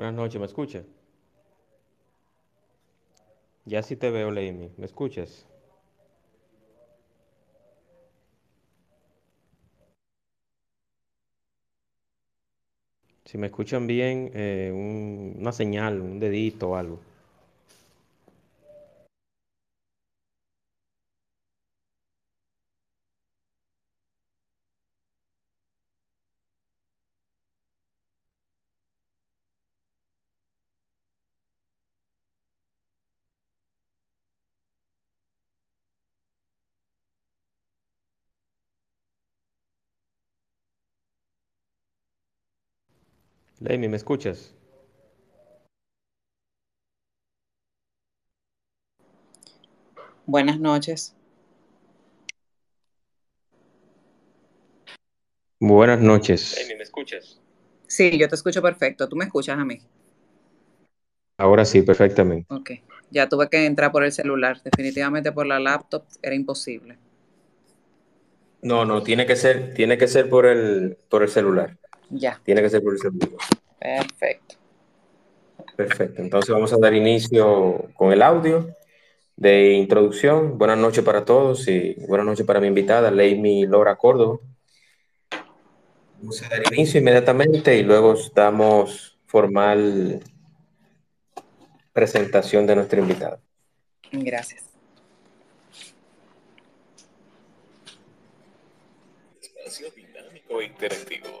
Buenas noches, ¿me escuchas? Ya sí te veo, Leimi. ¿Me escuchas? Si me escuchan bien, eh, un- una señal, un dedito o algo. Leimi, ¿me escuchas? Buenas noches. Buenas noches. Amy, ¿me escuchas? Sí, yo te escucho perfecto. ¿Tú me escuchas a mí? Ahora sí, perfectamente. Ok. Ya tuve que entrar por el celular. Definitivamente por la laptop era imposible. No, no, tiene que ser, tiene que ser por el, por el celular. Ya. Tiene que ser por el. Perfecto. Perfecto. Entonces vamos a dar inicio con el audio de introducción. Buenas noches para todos y buenas noches para mi invitada, Leimi Laura Córdoba. Vamos a dar inicio inmediatamente y luego damos formal presentación de nuestra invitada. Gracias. Espacio dinámico e interactivo,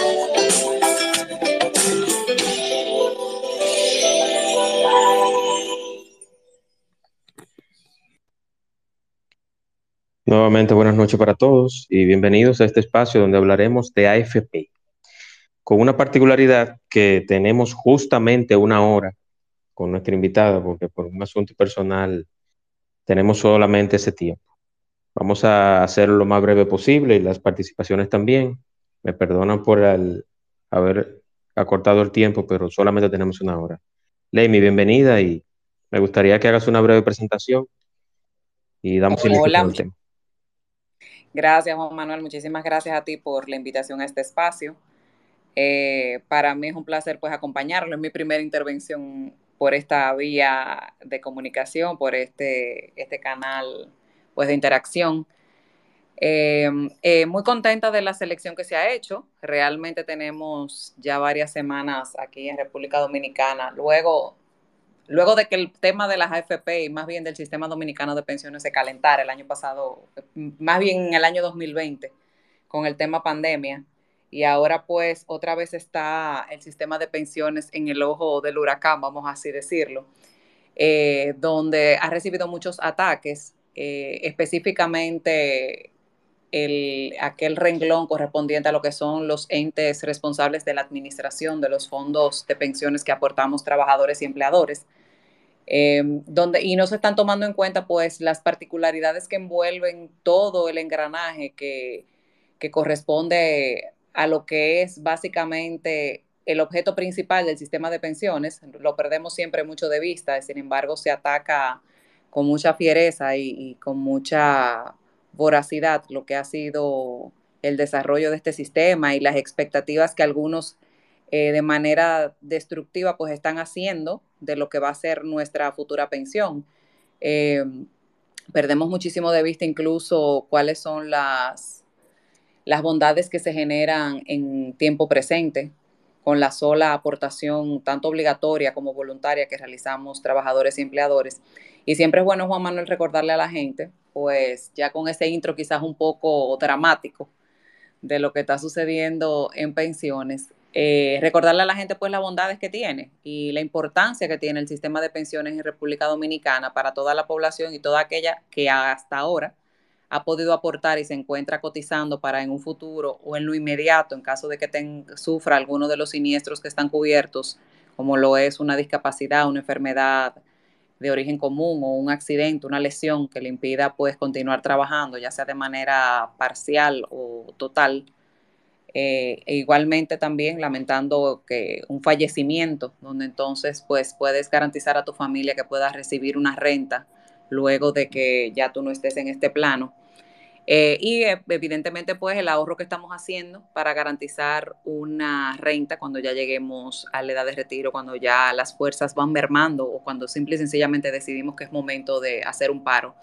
Nuevamente buenas noches para todos y bienvenidos a este espacio donde hablaremos de AFP, con una particularidad que tenemos justamente una hora con nuestra invitada, porque por un asunto personal tenemos solamente ese tiempo. Vamos a hacerlo lo más breve posible y las participaciones también. Me perdonan por el haber acortado el tiempo, pero solamente tenemos una hora. Leimi, bienvenida y me gustaría que hagas una breve presentación y damos inicio el tema. Gracias, Juan Manuel. Muchísimas gracias a ti por la invitación a este espacio. Eh, para mí es un placer pues acompañarlo. Es mi primera intervención por esta vía de comunicación, por este, este canal pues de interacción. Eh, eh, muy contenta de la selección que se ha hecho. Realmente tenemos ya varias semanas aquí en República Dominicana. Luego, luego de que el tema de las AFP y más bien del sistema dominicano de pensiones se calentara el año pasado, más bien en el año 2020, con el tema pandemia, y ahora pues otra vez está el sistema de pensiones en el ojo del huracán, vamos así decirlo, eh, donde ha recibido muchos ataques, eh, específicamente el, aquel renglón correspondiente a lo que son los entes responsables de la administración de los fondos de pensiones que aportamos trabajadores y empleadores. Eh, donde, y no se están tomando en cuenta pues las particularidades que envuelven todo el engranaje que, que corresponde a lo que es básicamente el objeto principal del sistema de pensiones. Lo perdemos siempre mucho de vista, sin embargo se ataca con mucha fiereza y, y con mucha voracidad lo que ha sido el desarrollo de este sistema y las expectativas que algunos eh, de manera destructiva pues están haciendo de lo que va a ser nuestra futura pensión. Eh, perdemos muchísimo de vista incluso cuáles son las, las bondades que se generan en tiempo presente con la sola aportación tanto obligatoria como voluntaria que realizamos trabajadores y empleadores. Y siempre es bueno, Juan Manuel, recordarle a la gente, pues ya con ese intro quizás un poco dramático de lo que está sucediendo en pensiones, eh, recordarle a la gente pues las bondades que tiene y la importancia que tiene el sistema de pensiones en República Dominicana para toda la población y toda aquella que hasta ahora ha podido aportar y se encuentra cotizando para en un futuro o en lo inmediato, en caso de que sufra alguno de los siniestros que están cubiertos, como lo es una discapacidad, una enfermedad de origen común o un accidente, una lesión que le impida pues continuar trabajando, ya sea de manera parcial o total, Eh, e igualmente también lamentando que un fallecimiento, donde entonces pues puedes garantizar a tu familia que puedas recibir una renta luego de que ya tú no estés en este plano. Eh, y eh, evidentemente pues el ahorro que estamos haciendo para garantizar una renta cuando ya lleguemos a la edad de retiro, cuando ya las fuerzas van mermando o cuando simple y sencillamente decidimos que es momento de hacer un paro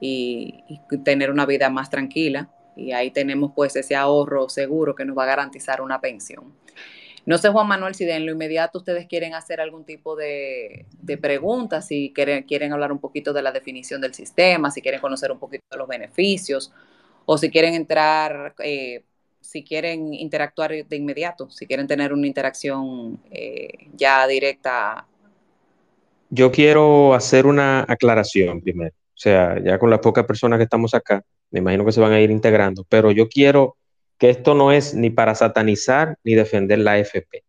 y tener una vida más tranquila y ahí tenemos pues ese ahorro seguro que nos va a garantizar una pensión. No sé, Juan Manuel, si de en lo inmediato ustedes quieren hacer algún tipo de, preguntas, si quieren, quieren hablar un poquito de la definición del sistema, si quieren conocer un poquito de los beneficios, o si quieren entrar, eh, si quieren interactuar de inmediato, si quieren tener una interacción eh, ya directa. Yo quiero hacer una aclaración primero. O sea, ya con las pocas personas que estamos acá, me imagino que se van a ir integrando, pero yo quiero que esto no es ni para satanizar ni defender la AFP.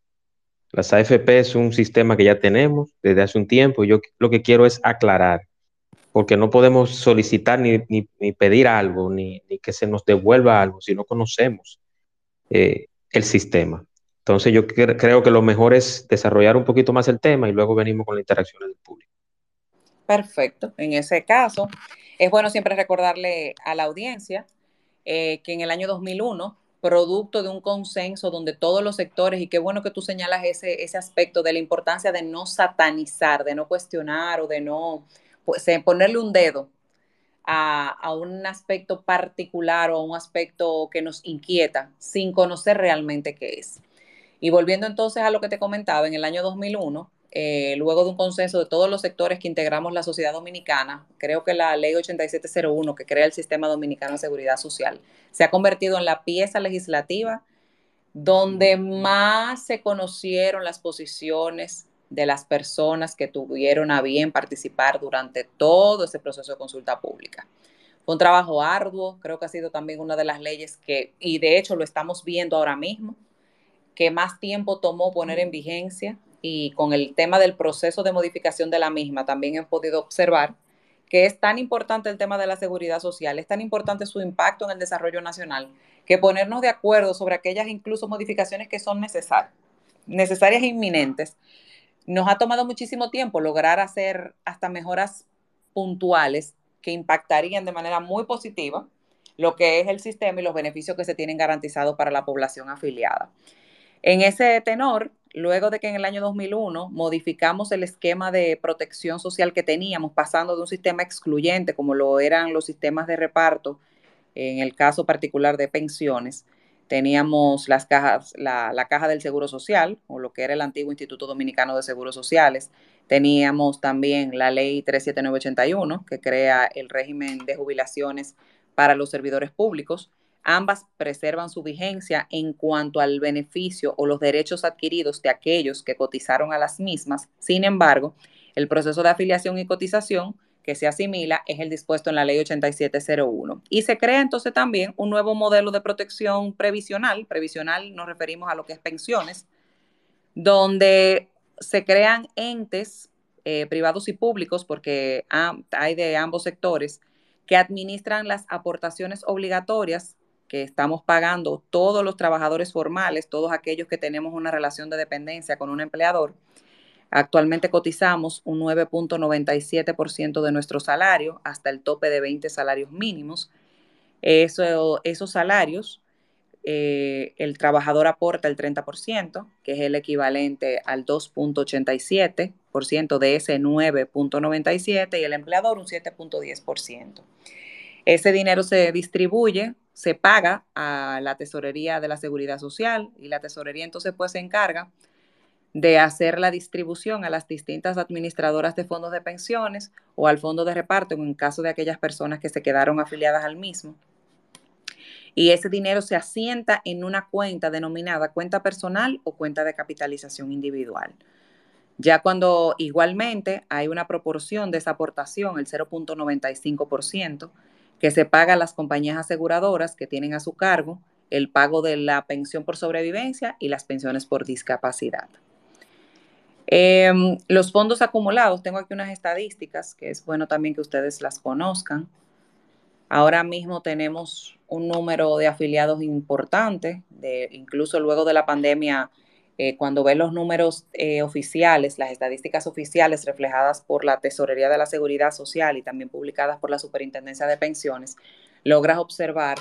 Las AFP es un sistema que ya tenemos desde hace un tiempo. Yo lo que quiero es aclarar, porque no podemos solicitar ni, pedir algo, ni, que se nos devuelva algo si no conocemos eh, el sistema. Entonces yo creo que lo mejor es desarrollar un poquito más el tema y luego venimos con la interacción del público. Perfecto. En ese caso, es bueno siempre recordarle a la audiencia eh, que en el año 2001, producto de un consenso donde todos los sectores, y qué bueno que tú señalas ese, ese aspecto de la importancia de no satanizar, de no cuestionar o de no pues, ponerle un dedo a, a, un aspecto particular o a un aspecto que nos inquieta sin conocer realmente qué es. Y volviendo entonces a lo que te comentaba, en el año 2001, eh, luego de un consenso de todos los sectores que integramos la sociedad dominicana, creo que la ley 8701 que crea el sistema dominicano de seguridad social se ha convertido en la pieza legislativa donde más se conocieron las posiciones de las personas que tuvieron a bien participar durante todo ese proceso de consulta pública. Fue un trabajo arduo, creo que ha sido también una de las leyes que, y de hecho lo estamos viendo ahora mismo, que más tiempo tomó poner en vigencia y con el tema del proceso de modificación de la misma, también he podido observar que es tan importante el tema de la seguridad social, es tan importante su impacto en el desarrollo nacional, que ponernos de acuerdo sobre aquellas incluso modificaciones que son necesarias, necesarias e inminentes, nos ha tomado muchísimo tiempo lograr hacer hasta mejoras puntuales que impactarían de manera muy positiva lo que es el sistema y los beneficios que se tienen garantizados para la población afiliada. En ese tenor, luego de que en el año 2001 modificamos el esquema de protección social que teníamos, pasando de un sistema excluyente como lo eran los sistemas de reparto, en el caso particular de pensiones, teníamos las cajas, la, la, caja del Seguro Social, o lo que era el antiguo Instituto Dominicano de Seguros Sociales. Teníamos también la ley 37981, que crea el régimen de jubilaciones para los servidores públicos. Ambas preservan su vigencia en cuanto al beneficio o los derechos adquiridos de aquellos que cotizaron a las mismas. Sin embargo, el proceso de afiliación y cotización que se asimila es el dispuesto en la ley 8701. Y se crea entonces también un nuevo modelo de protección previsional. Previsional nos referimos a lo que es pensiones, donde se crean entes eh, privados y públicos, porque hay de ambos sectores, que administran las aportaciones obligatorias que estamos pagando todos los trabajadores formales, todos aquellos que tenemos una relación de dependencia con un empleador, actualmente cotizamos un 9.97% de nuestro salario hasta el tope de 20 salarios mínimos. Eso, esos salarios, eh, el trabajador aporta el 30%, que es el equivalente al 2.87% de ese 9.97% y el empleador un 7.10%. Ese dinero se distribuye se paga a la tesorería de la seguridad social y la tesorería entonces pues se encarga de hacer la distribución a las distintas administradoras de fondos de pensiones o al fondo de reparto en caso de aquellas personas que se quedaron afiliadas al mismo. Y ese dinero se asienta en una cuenta denominada cuenta personal o cuenta de capitalización individual. Ya cuando igualmente hay una proporción de esa aportación, el 0.95%, que se paga a las compañías aseguradoras que tienen a su cargo el pago de la pensión por sobrevivencia y las pensiones por discapacidad. Em, los fondos acumulados, tengo aquí unas estadísticas que es bueno también que ustedes las conozcan. Ahora mismo tenemos un número de afiliados importante, de, incluso luego de la pandemia, eh, cuando ves los números eh, oficiales, las estadísticas oficiales reflejadas por la Tesorería de la Seguridad Social y también publicadas por la Superintendencia de Pensiones, logras observar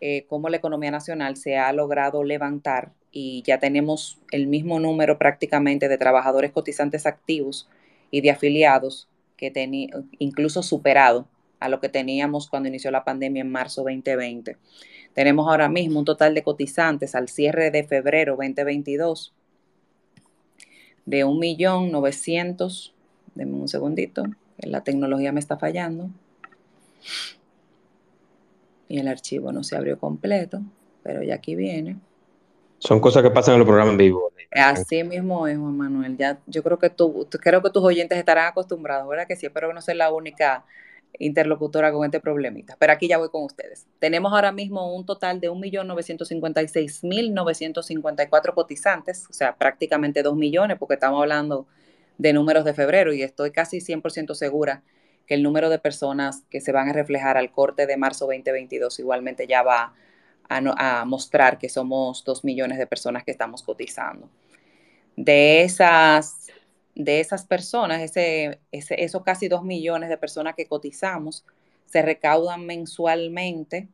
eh, cómo la economía nacional se ha logrado levantar y ya tenemos el mismo número prácticamente de trabajadores cotizantes activos y de afiliados que incluso superado a lo que teníamos cuando inició la pandemia en marzo 2020. Tenemos ahora mismo un total de cotizantes al cierre de febrero 2022 de 1.900.000, denme un segundito, la tecnología me está fallando. Y el archivo no se abrió completo, pero ya aquí viene. Son cosas que pasan en los programas en vivo. Así mismo es, Juan Manuel. Ya, yo creo que tú, creo que tus oyentes estarán acostumbrados, ¿verdad? Que sí, espero que no sea la única interlocutora con este problemita. Pero aquí ya voy con ustedes. Tenemos ahora mismo un total de 1.956.954 cotizantes, o sea, prácticamente 2 millones, porque estamos hablando de números de febrero y estoy casi 100% segura que el número de personas que se van a reflejar al corte de marzo 2022 igualmente ya va a, a mostrar que somos 2 millones de personas que estamos cotizando. De esas de esas personas, ese, ese, esos casi dos millones de personas que cotizamos, se recaudan mensualmente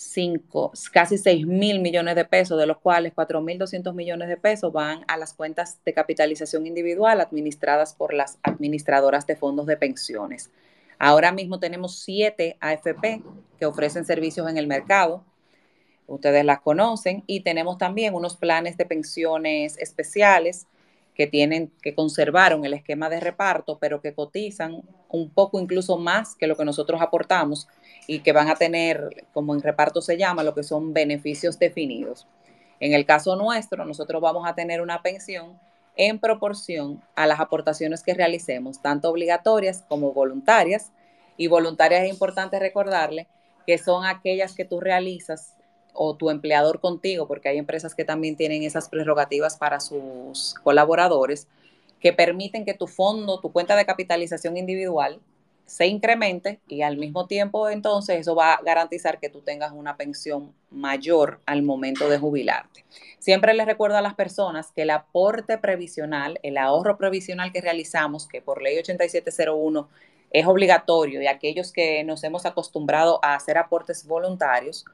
cinco, casi 6 mil millones de pesos, de los cuales 4 mil 200 millones de pesos van a las cuentas de capitalización individual administradas por las administradoras de fondos de pensiones. Ahora mismo tenemos siete AFP que ofrecen servicios en el mercado ustedes las conocen, y tenemos también unos planes de pensiones especiales que tienen, que conservaron el esquema de reparto, pero que cotizan un poco incluso más que lo que nosotros aportamos y que van a tener, como en reparto se llama, lo que son beneficios definidos. En el caso nuestro, nosotros vamos a tener una pensión en proporción a las aportaciones que realicemos, tanto obligatorias como voluntarias. Y voluntarias es importante recordarle que son aquellas que tú realizas o tu empleador contigo, porque hay empresas que también tienen esas prerrogativas para sus colaboradores, que permiten que tu fondo, tu cuenta de capitalización individual se incremente y al mismo tiempo entonces eso va a garantizar que tú tengas una pensión mayor al momento de jubilarte. Siempre les recuerdo a las personas que el aporte previsional, el ahorro previsional que realizamos, que por ley 8701 es obligatorio y aquellos que nos hemos acostumbrado a hacer aportes voluntarios,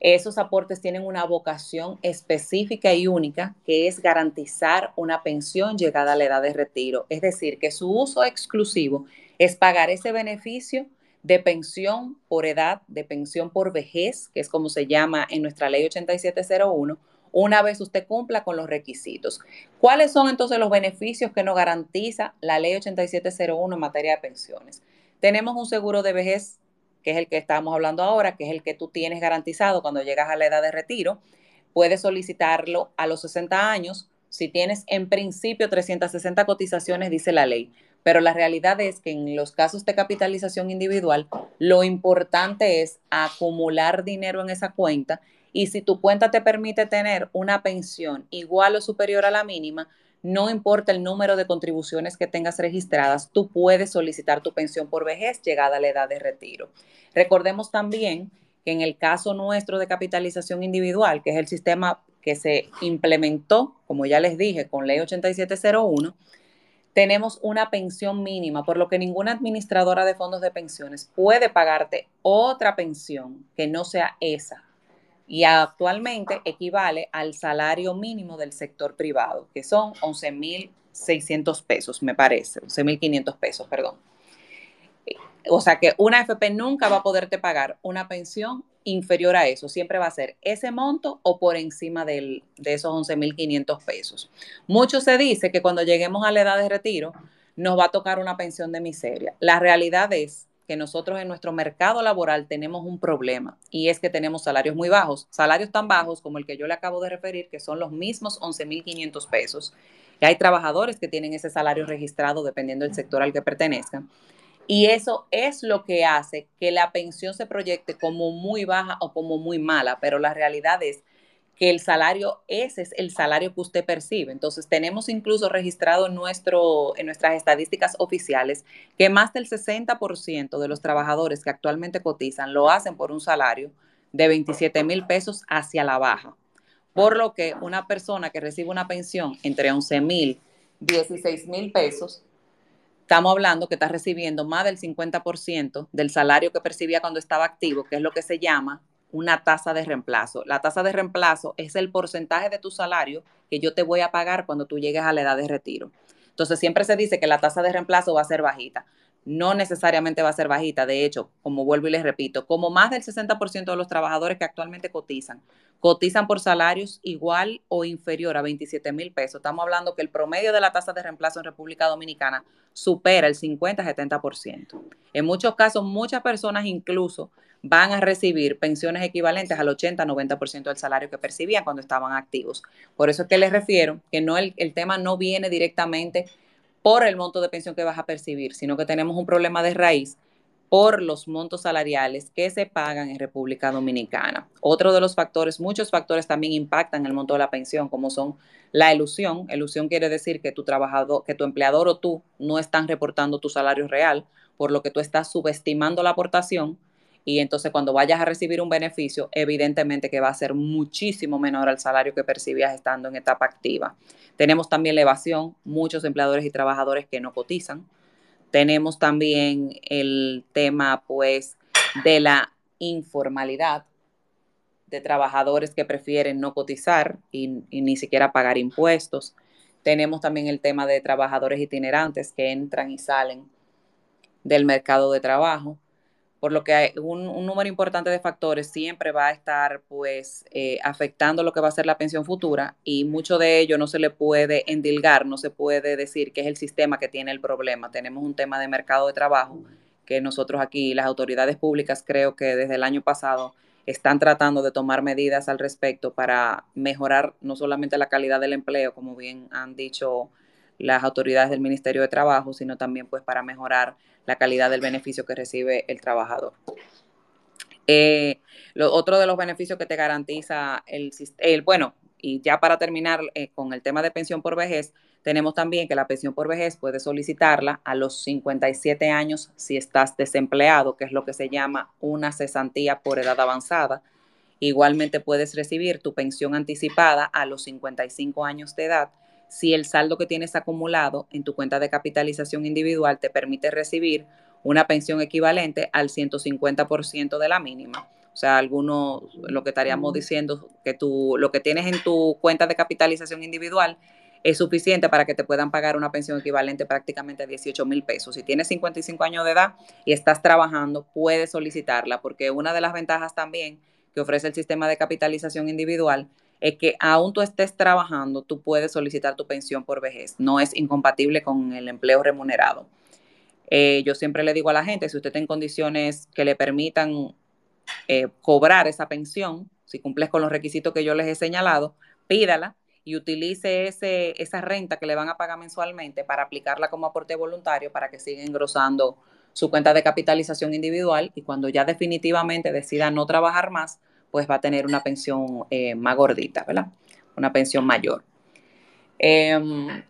esos aportes tienen una vocación específica y única, que es garantizar una pensión llegada a la edad de retiro. Es decir, que su uso exclusivo es pagar ese beneficio de pensión por edad, de pensión por vejez, que es como se llama en nuestra ley 8701, una vez usted cumpla con los requisitos. ¿Cuáles son entonces los beneficios que nos garantiza la ley 8701 en materia de pensiones? Tenemos un seguro de vejez que es el que estamos hablando ahora, que es el que tú tienes garantizado cuando llegas a la edad de retiro, puedes solicitarlo a los 60 años si tienes en principio 360 cotizaciones, dice la ley. Pero la realidad es que en los casos de capitalización individual, lo importante es acumular dinero en esa cuenta y si tu cuenta te permite tener una pensión igual o superior a la mínima, no importa el número de contribuciones que tengas registradas, tú puedes solicitar tu pensión por vejez llegada a la edad de retiro. Recordemos también que en el caso nuestro de capitalización individual, que es el sistema que se implementó, como ya les dije, con ley 8701, tenemos una pensión mínima, por lo que ninguna administradora de fondos de pensiones puede pagarte otra pensión que no sea esa y actualmente equivale al salario mínimo del sector privado, que son 11.600 pesos, me parece, 11.500 pesos, perdón. O sea que una FP nunca va a poderte pagar una pensión inferior a eso, siempre va a ser ese monto o por encima de esos 11.500 pesos. Mucho se dice que cuando lleguemos a la edad de retiro nos va a tocar una pensión de miseria. La realidad es que nosotros en nuestro mercado laboral tenemos un problema y es que tenemos salarios muy bajos, salarios tan bajos como el que yo le acabo de referir, que son los mismos 11.500 pesos. Y hay trabajadores que tienen ese salario registrado dependiendo del sector al que pertenezcan. Y eso es lo que hace que la pensión se proyecte como muy baja o como muy mala, pero la realidad es que el salario, ese es el salario que usted percibe. Entonces, tenemos incluso registrado en, nuestro, en nuestras estadísticas oficiales que más del 60% de los trabajadores que actualmente cotizan lo hacen por un salario de 27 mil pesos hacia la baja. Por lo que una persona que recibe una pensión entre 11 mil, 16 mil pesos, estamos hablando que está recibiendo más del 50% del salario que percibía cuando estaba activo, que es lo que se llama una tasa de reemplazo. La tasa de reemplazo es el porcentaje de tu salario que yo te voy a pagar cuando tú llegues a la edad de retiro. Entonces siempre se dice que la tasa de reemplazo va a ser bajita. No necesariamente va a ser bajita. De hecho, como vuelvo y les repito, como más del 60% de los trabajadores que actualmente cotizan, cotizan por salarios igual o inferior a 27 mil pesos. Estamos hablando que el promedio de la tasa de reemplazo en República Dominicana supera el 50-70%. En muchos casos, muchas personas incluso van a recibir pensiones equivalentes al 80-90% del salario que percibían cuando estaban activos. Por eso es que les refiero que no el, el tema no viene directamente por el monto de pensión que vas a percibir, sino que tenemos un problema de raíz por los montos salariales que se pagan en República Dominicana. Otro de los factores, muchos factores también impactan el monto de la pensión, como son la ilusión. Ilusión quiere decir que tu trabajador, que tu empleador o tú no están reportando tu salario real, por lo que tú estás subestimando la aportación y entonces cuando vayas a recibir un beneficio, evidentemente que va a ser muchísimo menor al salario que percibías estando en etapa activa. Tenemos también la muchos empleadores y trabajadores que no cotizan. Tenemos también el tema, pues, de la informalidad de trabajadores que prefieren no cotizar y ni siquiera pagar impuestos. Tenemos también el tema de trabajadores itinerantes que entran y salen del mercado de trabajo por lo que hay un, número importante de factores siempre va a estar pues eh, afectando lo que va a ser la pensión futura y mucho de ello no se le puede endilgar, no se puede decir que es el sistema que tiene el problema. Tenemos un tema de mercado de trabajo que nosotros aquí, las autoridades públicas, creo que desde el año pasado están tratando de tomar medidas al respecto para mejorar no solamente la calidad del empleo, como bien han dicho las autoridades del Ministerio de Trabajo, sino también pues para mejorar la calidad del beneficio que recibe el trabajador. Eh, lo, otro de los beneficios que te garantiza el, el bueno, y ya para terminar eh, con el tema de pensión por vejez, tenemos también que la pensión por vejez puedes solicitarla a los 57 años si estás desempleado, que es lo que se llama una cesantía por edad avanzada. Igualmente puedes recibir tu pensión anticipada a los 55 años de edad si el saldo que tienes acumulado en tu cuenta de capitalización individual te permite recibir una pensión equivalente al 150% de la mínima. O sea, algunos, lo que estaríamos diciendo, que tú, lo que tienes en tu cuenta de capitalización individual es suficiente para que te puedan pagar una pensión equivalente prácticamente a 18 mil pesos. Si tienes 55 años de edad y estás trabajando, puedes solicitarla, porque una de las ventajas también que ofrece el sistema de capitalización individual es que aún tú estés trabajando, tú puedes solicitar tu pensión por vejez. No es incompatible con el empleo remunerado. Eh, yo siempre le digo a la gente, si usted está en condiciones que le permitan eh, cobrar esa pensión, si cumples con los requisitos que yo les he señalado, pídala y utilice ese, esa renta que le van a pagar mensualmente para aplicarla como aporte voluntario para que siga engrosando su cuenta de capitalización individual y cuando ya definitivamente decida no trabajar más, pues va a tener una pensión eh, más gordita, ¿verdad? Una pensión mayor. Em,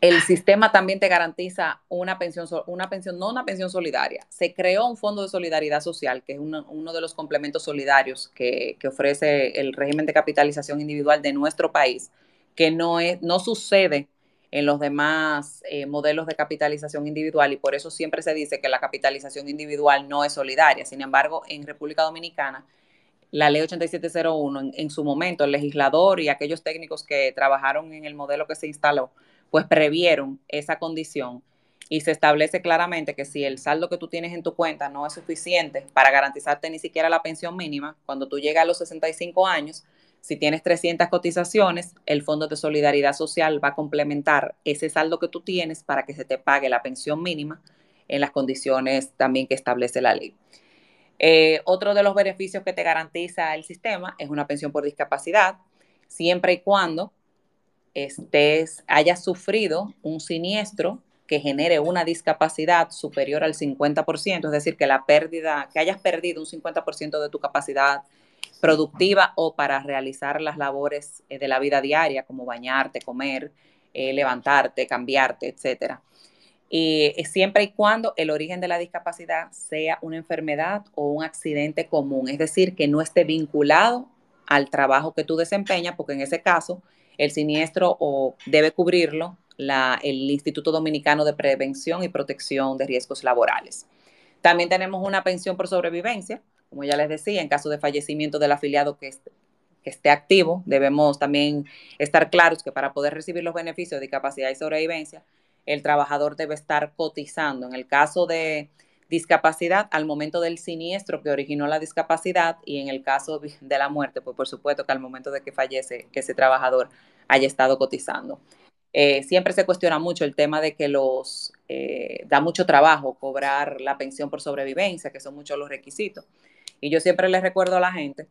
el sistema también te garantiza una pensión, una pensión, no una pensión solidaria. Se creó un fondo de solidaridad social, que es uno, de los complementos solidarios que, ofrece el régimen de capitalización individual de nuestro país, que no, es, no sucede en los demás eh, modelos de capitalización individual y por eso siempre se dice que la capitalización individual no es solidaria. Sin embargo, en República Dominicana la ley 8701 en, su momento, el legislador y aquellos técnicos que trabajaron en el modelo que se instaló, pues previeron esa condición y se establece claramente que si el saldo que tú tienes en tu cuenta no es suficiente para garantizarte ni siquiera la pensión mínima, cuando tú llegas a los 65 años, si tienes 300 cotizaciones, el Fondo de Solidaridad Social va a complementar ese saldo que tú tienes para que se te pague la pensión mínima en las condiciones también que establece la ley. Eh, otro de los beneficios que te garantiza el sistema es una pensión por discapacidad, siempre y cuando estés, hayas sufrido un siniestro que genere una discapacidad superior al 50%, es decir, que la pérdida, que hayas perdido un 50% de tu capacidad productiva o para realizar las labores eh, de la vida diaria, como bañarte, comer, eh, levantarte, cambiarte, etcétera. Y siempre y cuando el origen de la discapacidad sea una enfermedad o un accidente común, es decir, que no esté vinculado al trabajo que tú desempeñas, porque en ese caso el siniestro o debe cubrirlo el Instituto Dominicano de Prevención y Protección de Riesgos Laborales. También tenemos una pensión por sobrevivencia, como ya les decía, en caso de fallecimiento del afiliado que, que esté activo, debemos también estar claros que para poder recibir los beneficios de discapacidad y sobrevivencia, el trabajador debe estar cotizando. En el caso de discapacidad, al momento del siniestro que originó la discapacidad y en el caso de la muerte, pues por supuesto que al momento de que fallece, que ese trabajador haya estado cotizando. Eh, siempre se cuestiona mucho el tema de que los eh, da mucho trabajo cobrar la pensión por sobrevivencia, que son muchos los requisitos. Y yo siempre les recuerdo a la gente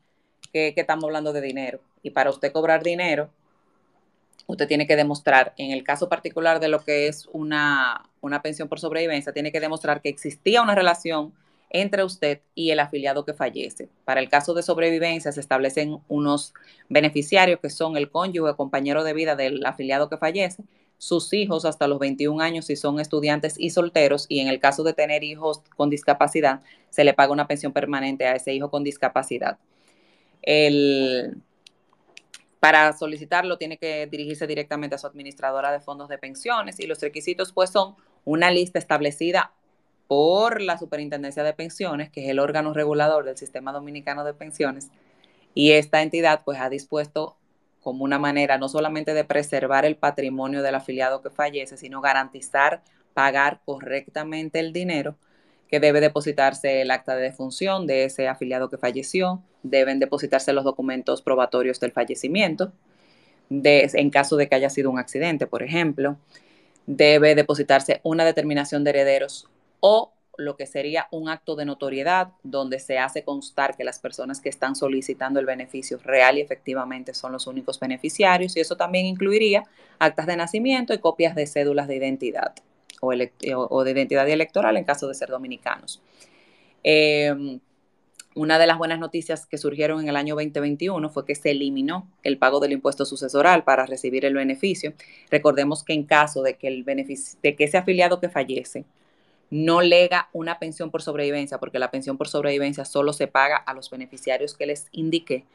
que, que estamos hablando de dinero. Y para usted cobrar dinero, usted tiene que demostrar, en el caso particular de lo que es una, una pensión por sobrevivencia, tiene que demostrar que existía una relación entre usted y el afiliado que fallece. Para el caso de sobrevivencia se establecen unos beneficiarios que son el cónyuge compañero de vida del afiliado que fallece, sus hijos hasta los 21 años si son estudiantes y solteros y en el caso de tener hijos con discapacidad se le paga una pensión permanente a ese hijo con discapacidad. Para solicitarlo tiene que dirigirse directamente a su administradora de fondos de pensiones y los requisitos pues son una lista establecida por la Superintendencia de Pensiones, que es el órgano regulador del Sistema Dominicano de Pensiones, y esta entidad pues ha dispuesto como una manera no solamente de preservar el patrimonio del afiliado que fallece, sino garantizar pagar correctamente el dinero que debe depositarse el acta de defunción de ese afiliado que falleció, deben depositarse los documentos probatorios del fallecimiento, en caso de que haya sido un accidente, por ejemplo, debe depositarse una determinación de herederos o lo que sería un acto de notoriedad donde se hace constar que las personas que están solicitando el beneficio real y efectivamente son los únicos beneficiarios y eso también incluiría actas de nacimiento y copias de cédulas de identidad o, de identidad electoral en caso de ser dominicanos. Em, una de las buenas noticias que surgieron en el año 2021 fue que se eliminó el pago del impuesto sucesoral para recibir el beneficio. Recordemos que en caso de que, el de que ese afiliado que fallece no lega una pensión por sobrevivencia, porque la pensión por sobrevivencia solo se paga a los beneficiarios que les indique,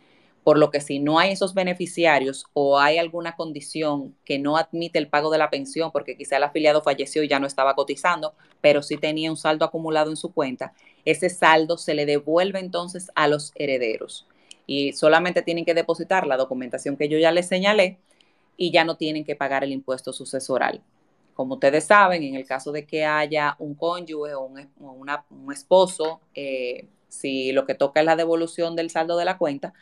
por lo que si no hay esos beneficiarios o hay alguna condición que no admite el pago de la pensión, porque quizá el afiliado falleció y ya no estaba cotizando, pero sí tenía un saldo acumulado en su cuenta, ese saldo se le devuelve entonces a los herederos y solamente tienen que depositar la documentación que yo ya les señalé y ya no tienen que pagar el impuesto sucesoral. Como ustedes saben, en el caso de que haya un cónyuge o un, esposo, eh, si lo que toca es la devolución del saldo de la cuenta,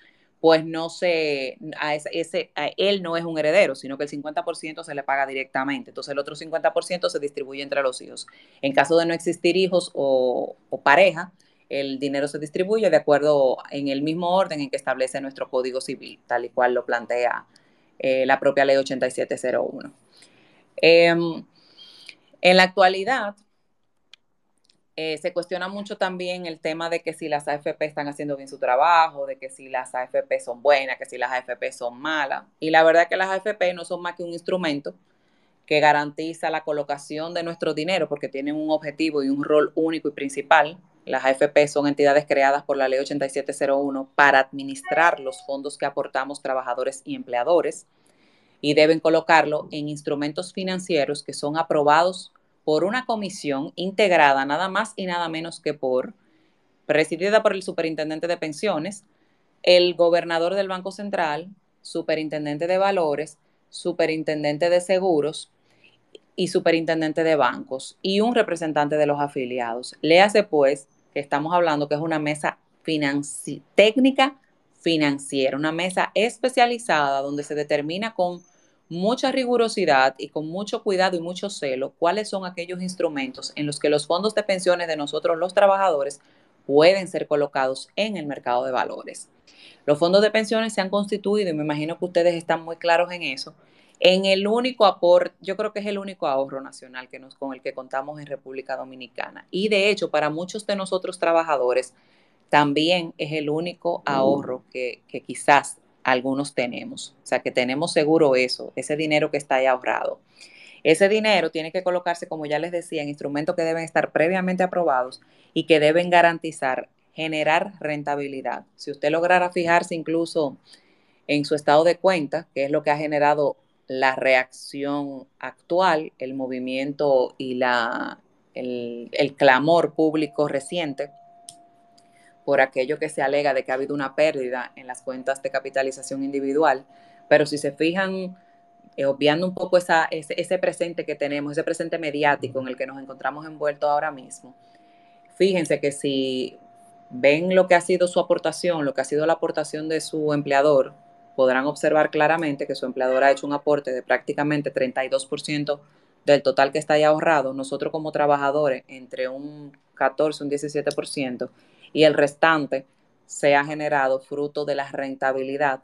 pues no se, a ese, él no es un heredero, sino que el 50% se le paga directamente. Entonces el otro 50% se distribuye entre los hijos. En caso de no existir hijos o, pareja, el dinero se distribuye de acuerdo en el mismo orden en que establece nuestro Código Civil, tal y cual lo plantea eh, la propia Ley 8701. Em, en la actualidad, eh, se cuestiona mucho también el tema de que si las AFP están haciendo bien su trabajo, de que si las AFP son buenas, que si las AFP son malas. Y la verdad es que las AFP no son más que un instrumento que garantiza la colocación de nuestro dinero porque tienen un objetivo y un rol único y principal. Las AFP son entidades creadas por la ley 8701 para administrar los fondos que aportamos trabajadores y empleadores y deben colocarlo en instrumentos financieros que son aprobados por una comisión integrada nada más y nada menos que por, presidida por el superintendente de pensiones, el gobernador del Banco Central, superintendente de valores, superintendente de seguros y superintendente de bancos y un representante de los afiliados. Léase pues que estamos hablando que es una mesa técnica financiera, una mesa especializada donde se determina con mucha rigurosidad y con mucho cuidado y mucho celo cuáles son aquellos instrumentos en los que los fondos de pensiones de nosotros los trabajadores pueden ser colocados en el mercado de valores. Los fondos de pensiones se han constituido, y me imagino que ustedes están muy claros en eso, en el único aporte, yo creo que es el único ahorro nacional que nos, con el que contamos en República Dominicana. Y de hecho, para muchos de nosotros trabajadores, también es el único ahorro que, que quizás algunos tenemos. O sea, que tenemos seguro eso, ese dinero que está ahí ahorrado. Ese dinero tiene que colocarse, como ya les decía, en instrumentos que deben estar previamente aprobados y que deben garantizar, generar rentabilidad. Si usted lograra fijarse incluso en su estado de cuenta, que es lo que ha generado la reacción actual, el movimiento y la, el, el clamor público reciente, por aquello que se alega de que ha habido una pérdida en las cuentas de capitalización individual, pero si se fijan, eh, obviando un poco esa, ese, presente que tenemos, ese presente mediático en el que nos encontramos envueltos ahora mismo, fíjense que si ven lo que ha sido su aportación, lo que ha sido la aportación de su empleador, podrán observar claramente que su empleador ha hecho un aporte de prácticamente 32% del total que está ahí ahorrado. Nosotros como trabajadores, entre un 14, un 17%, y el restante se ha generado fruto de la rentabilidad.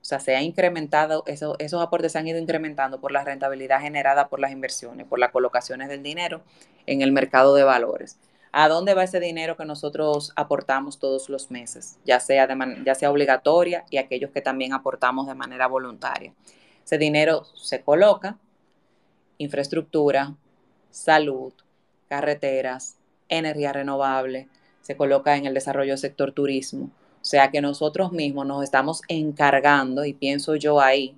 O sea, se ha incrementado, eso, esos aportes se han ido incrementando por la rentabilidad generada por las inversiones, por las colocaciones del dinero en el mercado de valores. ¿A dónde va ese dinero que nosotros aportamos todos los meses? Ya sea, de ya sea obligatoria y aquellos que también aportamos de manera voluntaria. Ese dinero se coloca, infraestructura, salud, carreteras, energía renovable, se coloca en el desarrollo del sector turismo. O sea que nosotros mismos nos estamos encargando, y pienso yo ahí,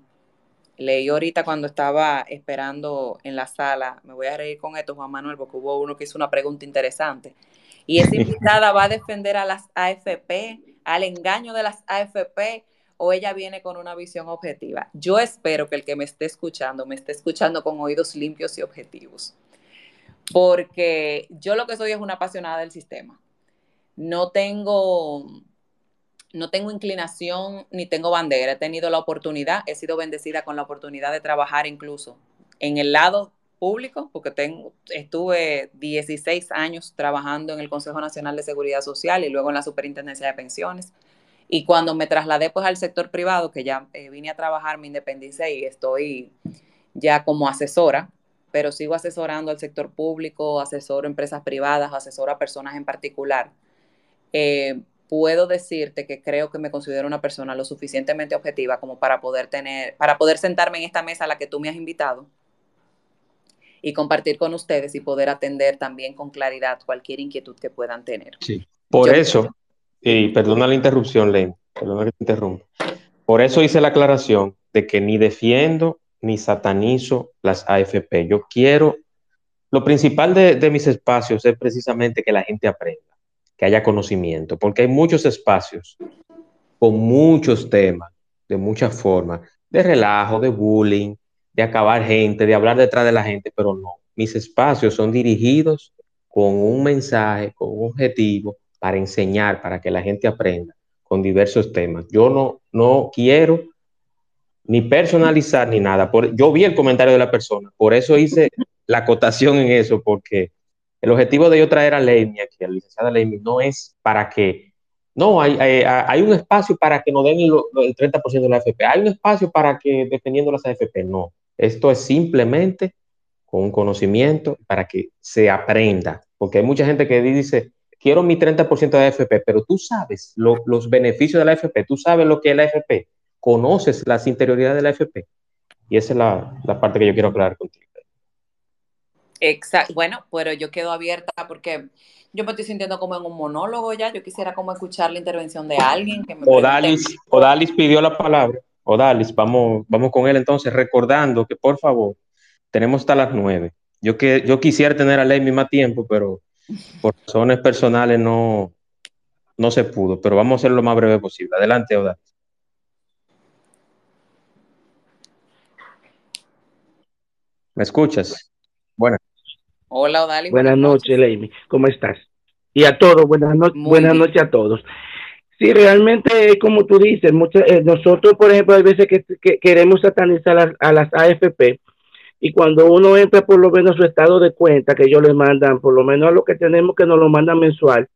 leí ahorita cuando estaba esperando en la sala, me voy a reír con esto, Juan Manuel, porque hubo uno que hizo una pregunta interesante. Y esa invitada va a defender a las AFP, al engaño de las AFP, o ella viene con una visión objetiva. Yo espero que el que me esté escuchando, me esté escuchando con oídos limpios y objetivos. Porque yo lo que soy es una apasionada del sistema no tengo, no tengo inclinación ni tengo bandera. He tenido la oportunidad, he sido bendecida con la oportunidad de trabajar incluso en el lado público, porque tengo, estuve 16 años trabajando en el Consejo Nacional de Seguridad Social y luego en la Superintendencia de Pensiones. Y cuando me trasladé pues al sector privado, que ya eh, vine a trabajar, me independicé y estoy ya como asesora, pero sigo asesorando al sector público, asesoro empresas privadas, asesoro a personas en particular. Eh, puedo decirte que creo que me considero una persona lo suficientemente objetiva como para poder tener, para poder sentarme en esta mesa a la que tú me has invitado y compartir con ustedes y poder atender también con claridad cualquier inquietud que puedan tener. Sí, por eso, y perdona la interrupción, Len, perdona que te interrumpa. Por eso hice la aclaración de que ni defiendo ni satanizo las AFP. Yo quiero, lo principal de mis espacios es precisamente que la gente aprenda que haya conocimiento, porque hay muchos espacios con muchos temas, de muchas formas, de relajo, de bullying, de acabar gente, de hablar detrás de la gente, pero no. Mis espacios son dirigidos con un mensaje, con un objetivo para enseñar, para que la gente aprenda con diversos temas. Yo no, no quiero ni personalizar ni nada. Por, yo vi el comentario de la persona, por eso hice la acotación en eso, porque el objetivo de yo traer a Leimi aquí, a la licenciada Leimi, no es para que, no, hay, hay, un espacio para que nos den el, 30% de la AFP, hay un espacio para que, dependiendo de las AFP, no. Esto es simplemente con un conocimiento para que se aprenda, porque hay mucha gente que dice, quiero mi 30% de AFP, pero tú sabes los beneficios de la AFP, tú sabes lo que es la AFP, conoces las interioridades de la AFP. Y esa es la, la parte que yo quiero aclarar contigo. Exacto. Bueno, pero yo quedo abierta porque yo me estoy sintiendo como en un monólogo ya. Yo quisiera como escuchar la intervención de alguien que me Odalis, Odalis pidió la palabra. Odalis, vamos, vamos con él entonces, recordando que por favor, tenemos hasta las nueve. Yo, que, yo quisiera tener a Ley más tiempo, pero por razones personales no, no se pudo. Pero vamos a hacerlo lo más breve posible. Adelante, Odalis. ¿Me escuchas? Buenas. Hola, Odali. Buenas, noches, Leimi. ¿Cómo estás? Y a todos, buenas, buenas noches a todos. Sí, realmente, como tú dices, eh, nosotros, por ejemplo, hay veces que, queremos satanizar a, las AFP y cuando uno entra por lo menos su estado de cuenta que ellos le mandan, por lo menos a lo que tenemos que nos lo mandan mensual,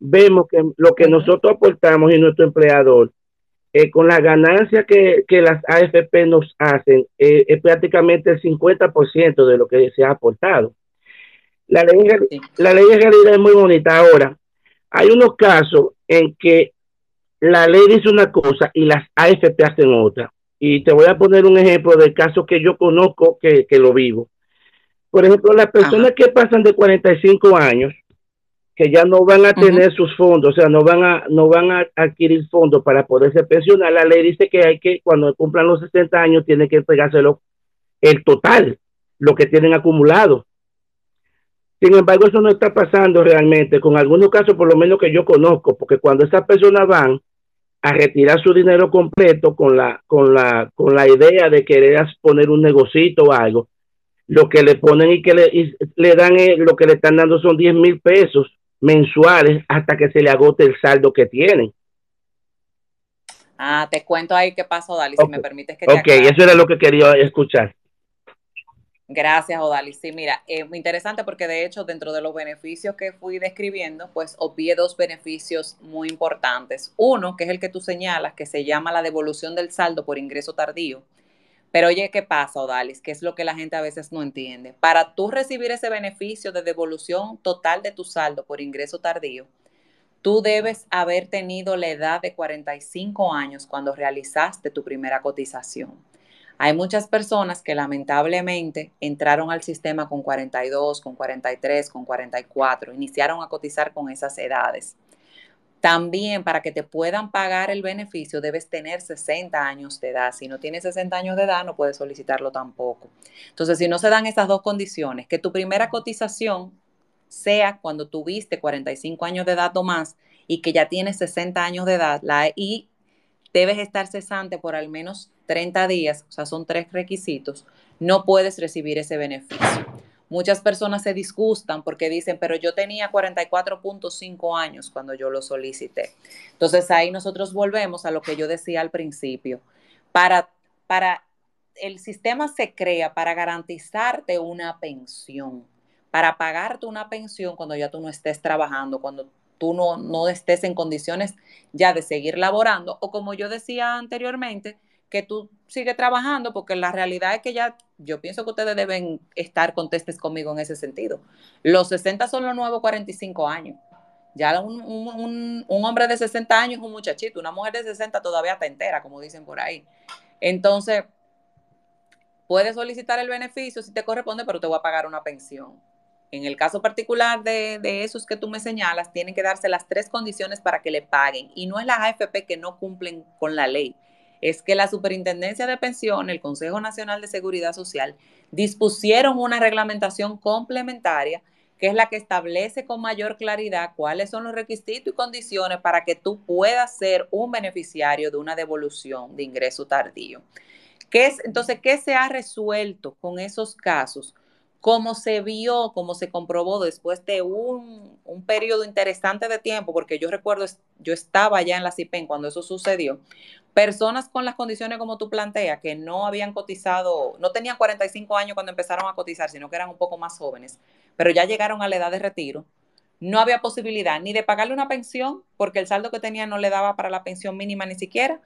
vemos que lo que nosotros aportamos y nuestro empleador, eh, con la ganancia que, las AFP nos hacen, eh, es prácticamente el 50% de lo que se ha aportado. La ley, la ley en realidad es muy bonita. Ahora, hay unos casos en que la ley dice una cosa y las AFP hacen otra. Y te voy a poner un ejemplo del caso que yo conozco que, lo vivo. Por ejemplo, las personas que pasan de 45 años, que ya no van a tener sus fondos, o sea, no van a no van a adquirir fondos para poderse pensionar, la ley dice que hay que cuando cumplan los 60 años tienen que entregárselo el total, lo que tienen acumulado. Sin embargo, eso no está pasando realmente, con algunos casos por lo menos que yo conozco, porque cuando esas personas van a retirar su dinero completo con la, con la, con la idea de querer poner un negocito o algo, lo que le ponen y que le, le dan, lo que le están dando son 10 mil pesos mensuales hasta que se le agote el saldo que tienen. Ah, te cuento ahí qué pasó, Dali, si me permites que te Ok, eso era lo que quería escuchar. Gracias, Odalis. Sí, mira, es muy interesante porque de hecho dentro de los beneficios que fui describiendo, pues obvié dos beneficios muy importantes. Uno, que es el que tú señalas, que se llama la devolución del saldo por ingreso tardío. Pero oye, ¿qué pasa, Odalis? Que es lo que la gente a veces no entiende. Para tú recibir ese beneficio de devolución total de tu saldo por ingreso tardío, tú debes haber tenido la edad de 45 años cuando realizaste tu primera cotización. Hay muchas personas que lamentablemente entraron al sistema con 42, con 43, con 44, iniciaron a cotizar con esas edades. También para que te puedan pagar el beneficio debes tener 60 años de edad. Si no tienes 60 años de edad no puedes solicitarlo tampoco. Entonces, si no se dan estas dos condiciones, que tu primera cotización sea cuando tuviste 45 años de edad o más y que ya tienes 60 años de edad, la, y debes estar cesante por al menos 30 días, o sea, son tres requisitos, no puedes recibir ese beneficio. Muchas personas se disgustan porque dicen, pero yo tenía 44.5 años cuando yo lo solicité. Entonces ahí nosotros volvemos a lo que yo decía al principio. Para, para el sistema se crea para garantizarte una pensión, para pagarte una pensión cuando ya tú no estés trabajando, cuando tú no, no estés en condiciones ya de seguir laborando o como yo decía anteriormente, que tú sigues trabajando, porque la realidad es que ya, yo pienso que ustedes deben estar contestes conmigo en ese sentido. Los 60 son los nuevos 45 años. Ya un, hombre de 60 años es un muchachito, una mujer de 60 todavía está entera, como dicen por ahí. Entonces, puedes solicitar el beneficio si te corresponde, pero te voy a pagar una pensión. En el caso particular de, de, esos que tú me señalas, tienen que darse las tres condiciones para que le paguen. Y no es la AFP que no cumplen con la ley es que la Superintendencia de Pensión, el Consejo Nacional de Seguridad Social, dispusieron una reglamentación complementaria que es la que establece con mayor claridad cuáles son los requisitos y condiciones para que tú puedas ser un beneficiario de una devolución de ingreso tardío. ¿Qué es, entonces, ¿qué se ha resuelto con esos casos? Cómo se vio, cómo se comprobó después de un, un periodo interesante de tiempo, porque yo recuerdo, yo estaba ya en la CIPEN cuando eso sucedió, personas con las condiciones como tú planteas, que no habían cotizado, no tenían 45 años cuando empezaron a cotizar, sino que eran un poco más jóvenes, pero ya llegaron a la edad de retiro, no había posibilidad ni de pagarle una pensión, porque el saldo que tenían no le daba para la pensión mínima ni siquiera,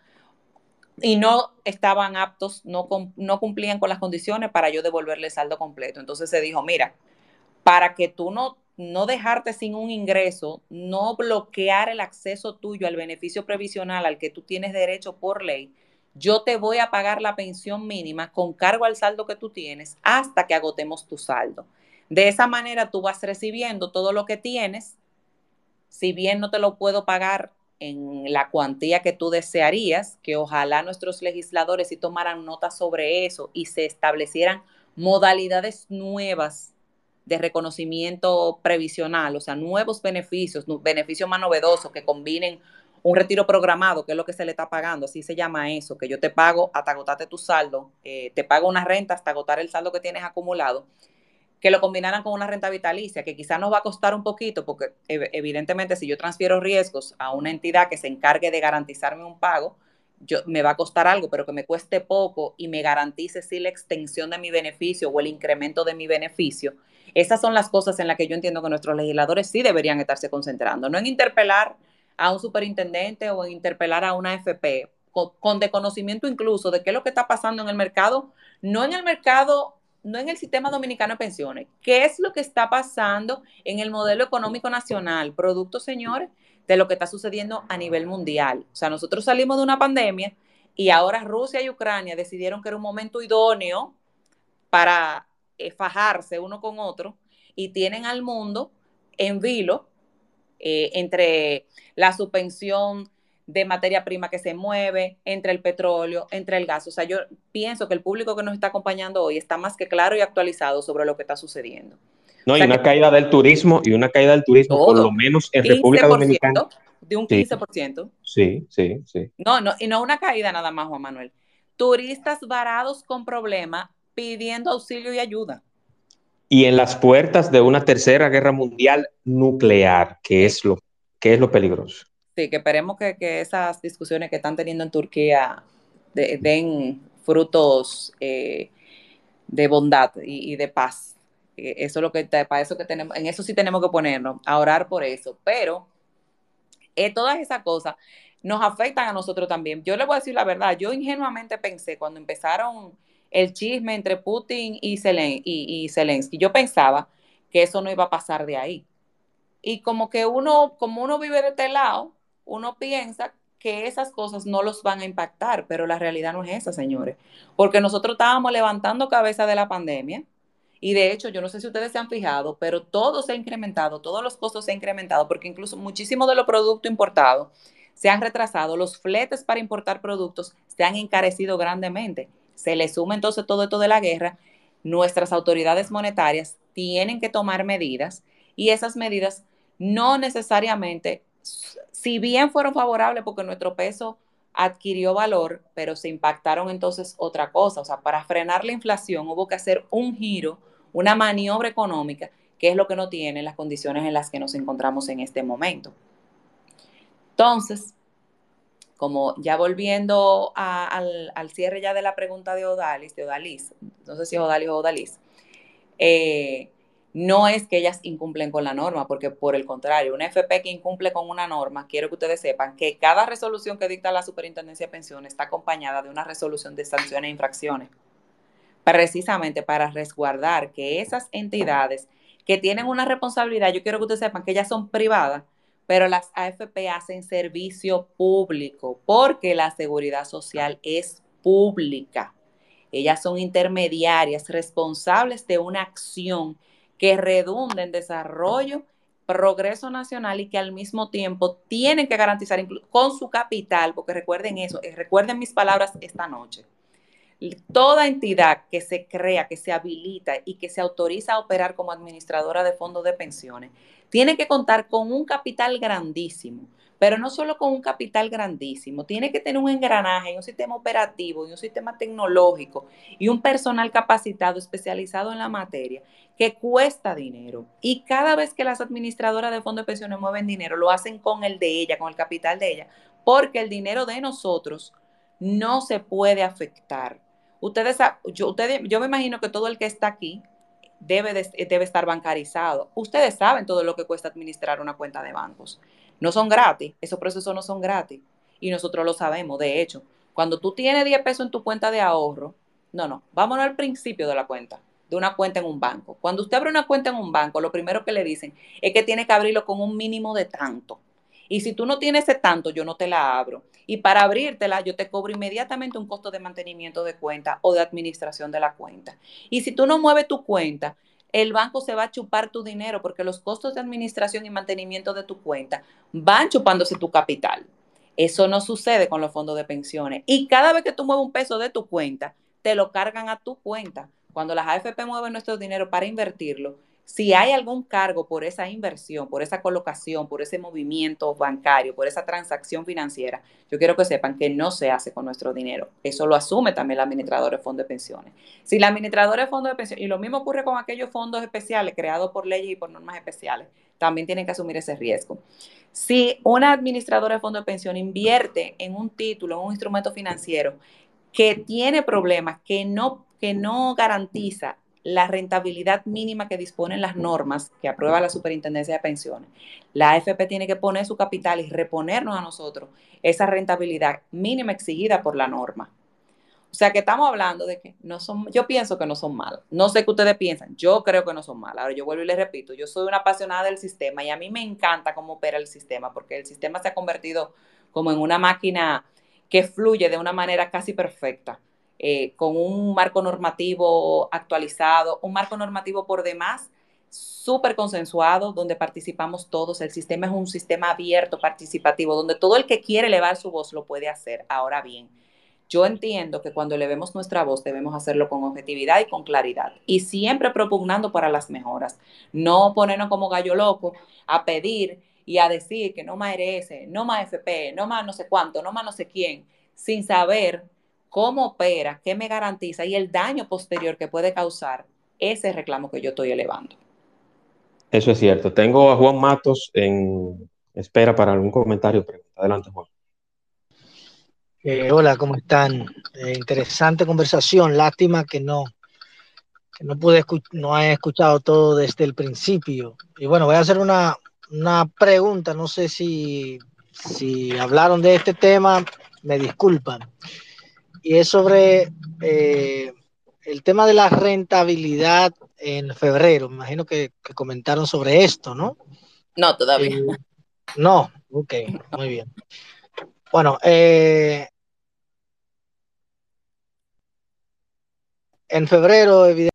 y no estaban aptos, no, no cumplían con las condiciones para yo devolverle el saldo completo. Entonces se dijo, mira, para que tú no no dejarte sin un ingreso, no bloquear el acceso tuyo al beneficio previsional al que tú tienes derecho por ley, yo te voy a pagar la pensión mínima con cargo al saldo que tú tienes hasta que agotemos tu saldo. De esa manera tú vas recibiendo todo lo que tienes, si bien no te lo puedo pagar en la cuantía que tú desearías, que ojalá nuestros legisladores sí tomaran nota sobre eso y se establecieran modalidades nuevas de reconocimiento previsional, o sea, nuevos beneficios, beneficios más novedosos que combinen un retiro programado, que es lo que se le está pagando, así se llama eso, que yo te pago hasta agotarte tu saldo, eh, te pago una renta hasta agotar el saldo que tienes acumulado, que lo combinaran con una renta vitalicia, que quizás nos va a costar un poquito, porque evidentemente si yo transfiero riesgos a una entidad que se encargue de garantizarme un pago, yo, me va a costar algo, pero que me cueste poco y me garantice sí la extensión de mi beneficio o el incremento de mi beneficio, esas son las cosas en las que yo entiendo que nuestros legisladores sí deberían estarse concentrando, no en interpelar a un superintendente o en interpelar a una FP, con, con desconocimiento incluso de qué es lo que está pasando en el mercado, no en el mercado no en el sistema dominicano de pensiones. ¿Qué es lo que está pasando en el modelo económico nacional? Producto, señores, de lo que está sucediendo a nivel mundial. O sea, nosotros salimos de una pandemia y ahora Rusia y Ucrania decidieron que era un momento idóneo para eh, fajarse uno con otro y tienen al mundo en vilo eh, entre la suspensión de materia prima que se mueve, entre el petróleo, entre el gas. O sea, yo pienso que el público que nos está acompañando hoy está más que claro y actualizado sobre lo que está sucediendo. No, y una caída del turismo, y una caída del turismo, por lo menos en República Dominicana. De un 15%. Sí, sí, sí. No, no, y no una caída nada más, Juan Manuel. Turistas varados con problemas pidiendo auxilio y ayuda. Y en las puertas de una tercera guerra mundial nuclear, que es lo, que es lo peligroso. Sí, que esperemos que, esas discusiones que están teniendo en Turquía den frutos eh, de bondad y, de paz. Eh, eso es lo que para eso que tenemos, en eso sí tenemos que ponernos, a orar por eso. Pero eh, todas esas cosas nos afectan a nosotros también. Yo le voy a decir la verdad, yo ingenuamente pensé cuando empezaron el chisme entre Putin y, y Zelensky, yo pensaba que eso no iba a pasar de ahí. Y como que uno, como uno vive de este lado, uno piensa que esas cosas no los van a impactar, pero la realidad no es esa, señores, porque nosotros estábamos levantando cabeza de la pandemia y de hecho, yo no sé si ustedes se han fijado, pero todo se ha incrementado, todos los costos se han incrementado, porque incluso muchísimos de los productos importados se han retrasado, los fletes para importar productos se han encarecido grandemente. Se le suma entonces todo esto de la guerra, nuestras autoridades monetarias tienen que tomar medidas y esas medidas no necesariamente si bien fueron favorables porque nuestro peso adquirió valor, pero se impactaron entonces otra cosa. O sea, para frenar la inflación hubo que hacer un giro, una maniobra económica, que es lo que no tiene las condiciones en las que nos encontramos en este momento. Entonces, como ya volviendo al, cierre ya de la pregunta de Odalis, de Odalis, no sé si es Odalis o Odalis, eh, no es que ellas incumplen con la norma, porque por el contrario, una FP que incumple con una norma, quiero que ustedes sepan que cada resolución que dicta la Superintendencia de Pensiones está acompañada de una resolución de sanciones e infracciones, precisamente para resguardar que esas entidades que tienen una responsabilidad, yo quiero que ustedes sepan que ellas son privadas, pero las AFP hacen servicio público, porque la seguridad social es pública. Ellas son intermediarias responsables de una acción que redunda en desarrollo, progreso nacional y que al mismo tiempo tienen que garantizar con su capital, porque recuerden eso, eh, recuerden mis palabras esta noche. Toda entidad que se crea, que se habilita y que se autoriza a operar como administradora de fondos de pensiones, tiene que contar con un capital grandísimo, pero no solo con un capital grandísimo, tiene que tener un engranaje, un sistema operativo y un sistema tecnológico y un personal capacitado, especializado en la materia, que cuesta dinero. Y cada vez que las administradoras de fondos de pensiones mueven dinero, lo hacen con el de ella, con el capital de ella, porque el dinero de nosotros no se puede afectar. Ustedes, yo, ustedes, yo me imagino que todo el que está aquí debe, debe estar bancarizado. Ustedes saben todo lo que cuesta administrar una cuenta de bancos. No son gratis, esos procesos no son gratis. Y nosotros lo sabemos. De hecho, cuando tú tienes 10 pesos en tu cuenta de ahorro, no, no, vámonos al principio de la cuenta de una cuenta en un banco. Cuando usted abre una cuenta en un banco, lo primero que le dicen es que tiene que abrirlo con un mínimo de tanto. Y si tú no tienes ese tanto, yo no te la abro. Y para abrírtela, yo te cobro inmediatamente un costo de mantenimiento de cuenta o de administración de la cuenta. Y si tú no mueves tu cuenta, el banco se va a chupar tu dinero porque los costos de administración y mantenimiento de tu cuenta van chupándose tu capital. Eso no sucede con los fondos de pensiones. Y cada vez que tú mueves un peso de tu cuenta, te lo cargan a tu cuenta cuando las AFP mueven nuestro dinero para invertirlo, si hay algún cargo por esa inversión, por esa colocación, por ese movimiento bancario, por esa transacción financiera, yo quiero que sepan que no se hace con nuestro dinero. Eso lo asume también el administrador de fondos de pensiones. Si la administradora de fondos de pensiones, y lo mismo ocurre con aquellos fondos especiales creados por leyes y por normas especiales, también tienen que asumir ese riesgo. Si una administradora de fondos de pensión invierte en un título, en un instrumento financiero que tiene problemas, que no que no garantiza la rentabilidad mínima que disponen las normas que aprueba la Superintendencia de Pensiones. La AFP tiene que poner su capital y reponernos a nosotros esa rentabilidad mínima exigida por la norma. O sea que estamos hablando de que no son, yo pienso que no son malas. No sé qué ustedes piensan, yo creo que no son malas. Ahora yo vuelvo y les repito, yo soy una apasionada del sistema y a mí me encanta cómo opera el sistema, porque el sistema se ha convertido como en una máquina que fluye de una manera casi perfecta, eh, con un marco normativo actualizado, un marco normativo por demás súper consensuado, donde participamos todos. El sistema es un sistema abierto, participativo, donde todo el que quiere elevar su voz lo puede hacer. Ahora bien, yo entiendo que cuando elevemos nuestra voz debemos hacerlo con objetividad y con claridad y siempre propugnando para las mejoras. No ponernos como gallo loco a pedir y a decir que no más RS, no más FP, no más no sé cuánto, no más no sé quién, sin saber cómo opera, qué me garantiza y el daño posterior que puede causar ese reclamo que yo estoy elevando. Eso es cierto. Tengo a Juan Matos en espera para algún comentario. Adelante, Juan. Eh, hola, ¿cómo están? Eh, interesante conversación. Lástima que no, que no pude no he escuchado todo desde el principio. Y bueno, voy a hacer una, una pregunta. No sé si, si hablaron de este tema, me disculpan. Y es sobre eh, el tema de la rentabilidad en febrero. Me imagino que, comentaron sobre esto, ¿no? No, todavía. no, ok, muy bien. Bueno, eh, en febrero, evidentemente,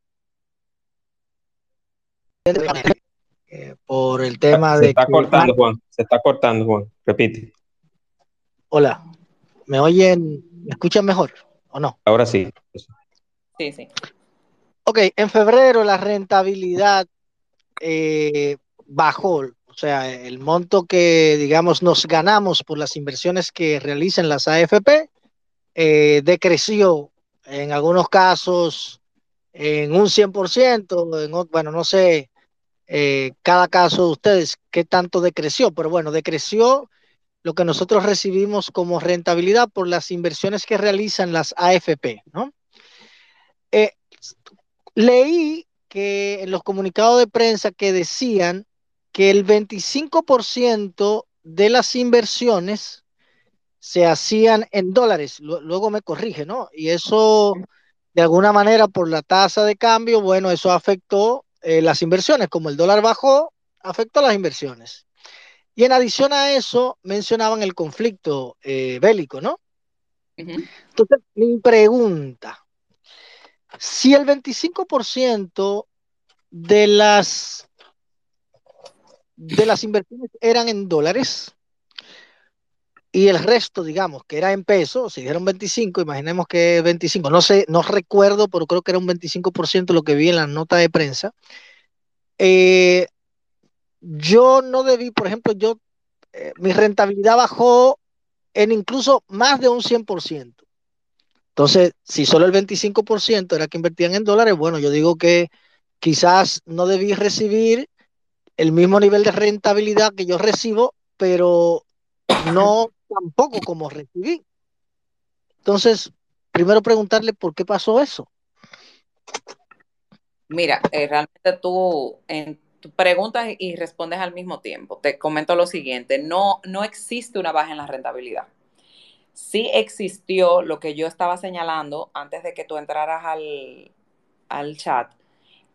eh, por el tema de... Se está cortando, Juan. Se está cortando, Juan. Repite. Hola. ¿Me oyen? ¿Me escuchan mejor o no? Ahora sí. Sí, sí. Ok, en febrero la rentabilidad eh, bajó, o sea, el monto que, digamos, nos ganamos por las inversiones que realizan las AFP eh, decreció en algunos casos en un 100%, en, bueno, no sé, eh, cada caso de ustedes qué tanto decreció, pero bueno, decreció lo que nosotros recibimos como rentabilidad por las inversiones que realizan las AFP, ¿no? Leí que en los comunicados de prensa que decían que el 25% de las inversiones se hacían en dólares. Luego me corrige, ¿no? Y eso, de alguna manera, por la tasa de cambio, bueno, eso afectó eh, las inversiones. Como el dólar bajó, afectó las inversiones. Y en adición a eso, mencionaban el conflicto eh, bélico, ¿no? Entonces, mi pregunta, si el 25% de las de las inversiones eran en dólares y el resto, digamos, que era en pesos, si dijeron 25, imaginemos que 25, no sé, no recuerdo, pero creo que era un 25% lo que vi en la nota de prensa. Eh, yo no debí, por ejemplo, yo, eh, mi rentabilidad bajó en incluso más de un 100%. Entonces, si solo el 25% era que invertían en dólares, bueno, yo digo que quizás no debí recibir el mismo nivel de rentabilidad que yo recibo, pero no tampoco como recibí. Entonces, primero preguntarle por qué pasó eso. Mira, eh, realmente tú, en, preguntas y respondes al mismo tiempo. Te comento lo siguiente, no, no existe una baja en la rentabilidad sí existió lo que yo estaba señalando antes de que tú entraras al, chat,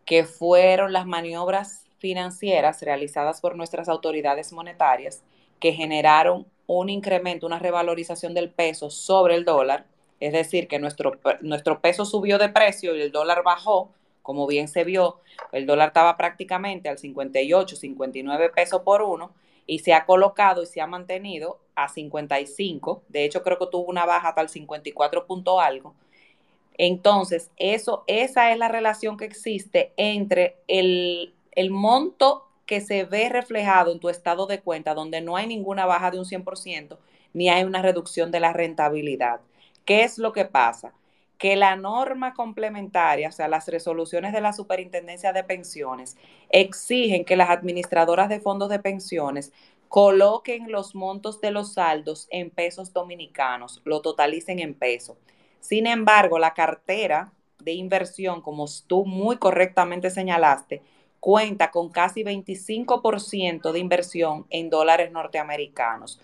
que fueron las maniobras financieras realizadas por nuestras autoridades monetarias que generaron un incremento, una revalorización del peso sobre el dólar, es decir, que nuestro, nuestro peso subió de precio y el dólar bajó, como bien se vio, el dólar estaba prácticamente al 58, 59 pesos por uno, y se ha colocado y se ha mantenido a 55. De hecho, creo que tuvo una baja hasta el 54 punto algo. Entonces, eso, esa es la relación que existe entre el, el monto que se ve reflejado en tu estado de cuenta, donde no hay ninguna baja de un 100%, ni hay una reducción de la rentabilidad. ¿Qué es lo que pasa? Que la norma complementaria, o sea, las resoluciones de la Superintendencia de Pensiones, exigen que las administradoras de fondos de pensiones coloquen los montos de los saldos en pesos dominicanos, lo totalicen en pesos. Sin embargo, la cartera de inversión, como tú muy correctamente señalaste, cuenta con casi 25% de inversión en dólares norteamericanos.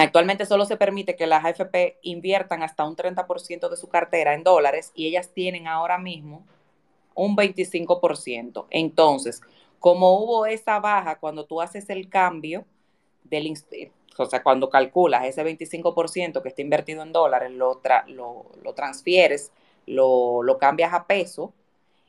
Actualmente solo se permite que las AFP inviertan hasta un 30% de su cartera en dólares y ellas tienen ahora mismo un 25%. Entonces, como hubo esa baja cuando tú haces el cambio del, o sea, cuando calculas ese 25% que está invertido en dólares, lo, lo, transfieres, lo, lo, cambias a peso,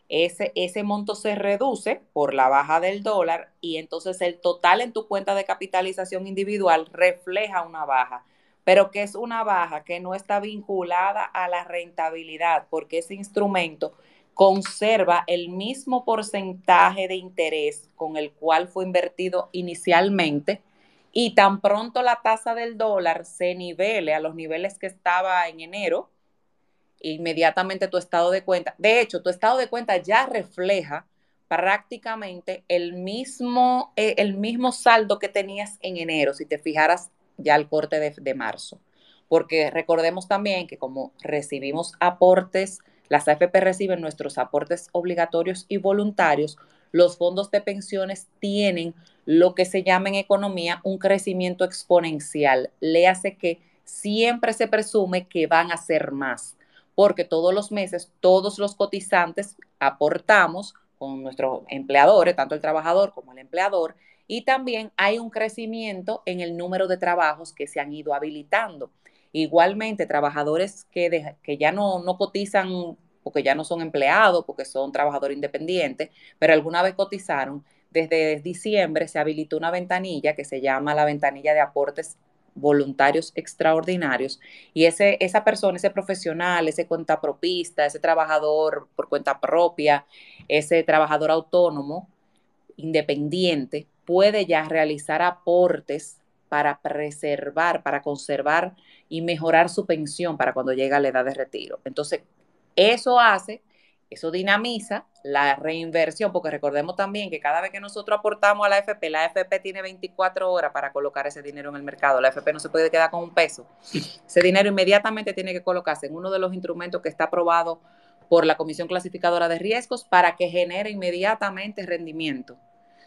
ese, ese monto se reduce por la baja del dólar y entonces el total en tu cuenta de capitalización individual refleja una baja, pero que es una baja que no está vinculada a la rentabilidad, porque ese instrumento conserva el mismo porcentaje de interés con el cual fue invertido inicialmente y tan pronto la tasa del dólar se nivele a los niveles que estaba en enero, inmediatamente tu estado de cuenta, de hecho, tu estado de cuenta ya refleja prácticamente el mismo, eh, el mismo saldo que tenías en enero, si te fijaras ya al corte de, de marzo. Porque recordemos también que como recibimos aportes, las AFP reciben nuestros aportes obligatorios y voluntarios, los fondos de pensiones tienen lo que se llama en economía un crecimiento exponencial. Le hace que siempre se presume que van a ser más, porque todos los meses todos los cotizantes aportamos con nuestros empleadores, tanto el trabajador como el empleador, y también hay un crecimiento en el número de trabajos que se han ido habilitando. Igualmente, trabajadores que, que ya no, no cotizan porque ya no son empleados, porque son trabajadores independientes, pero alguna vez cotizaron, desde diciembre se habilitó una ventanilla que se llama la ventanilla de aportes voluntarios extraordinarios y ese, esa persona, ese profesional, ese cuentapropista, ese trabajador por cuenta propia, ese trabajador autónomo, independiente, puede ya realizar aportes para preservar, para conservar y mejorar su pensión para cuando llega a la edad de retiro. Entonces, eso hace, eso dinamiza la reinversión, porque recordemos también que cada vez que nosotros aportamos a la AFP, la AFP tiene 24 horas para colocar ese dinero en el mercado. La AFP no se puede quedar con un peso. Ese dinero inmediatamente tiene que colocarse en uno de los instrumentos que está aprobado por la Comisión Clasificadora de Riesgos para que genere inmediatamente rendimiento.